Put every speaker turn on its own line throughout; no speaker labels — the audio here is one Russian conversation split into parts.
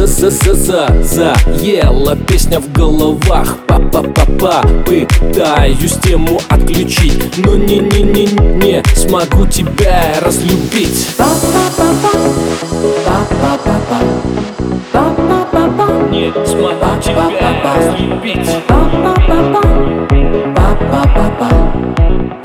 За за за за за Ела песня в головах. Па-па-па-па. Пытаюсь тему отключить Но не-не-не не смогу тебя разлюбить.
Па-па-па-па Па-па-па-па Па-па-па-па
Не смогу тебя разлюбить.
Па-па-па-па Па-па-па-па. Па-па-па-па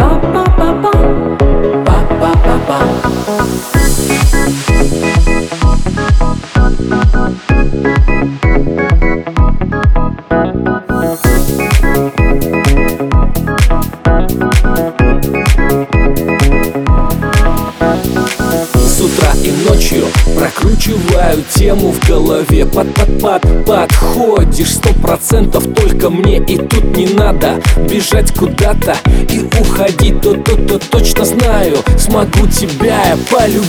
ночью прокручиваю тему в голове. Под под под подходишь сто процентов только мне и тут не надо бежать куда-то и уходить. То то то точно знаю смогу тебя я полюбить.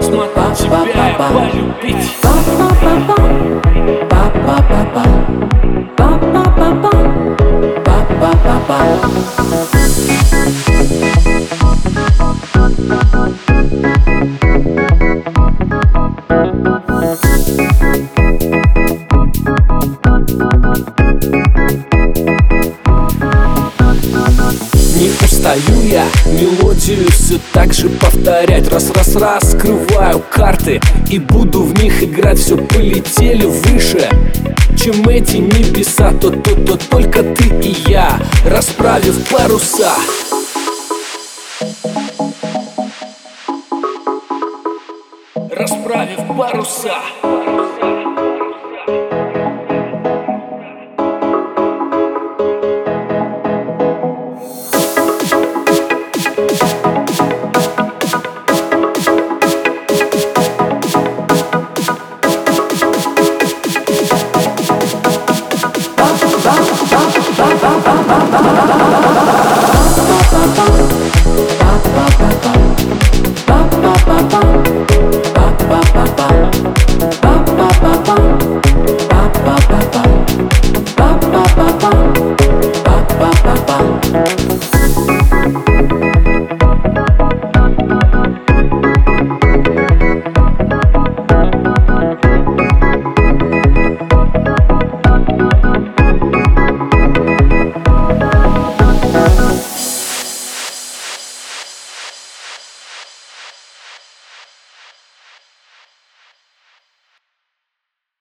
Смогу тебя я полюбить.
Па-па-па-па
устаю я мелодию все так же повторять. Раз-раз раскрываю карты и буду в них играть. Все полетели выше, чем эти небеса. То-то-то только ты и я, расправив паруса. Расправив паруса ba ba ba ba ba ba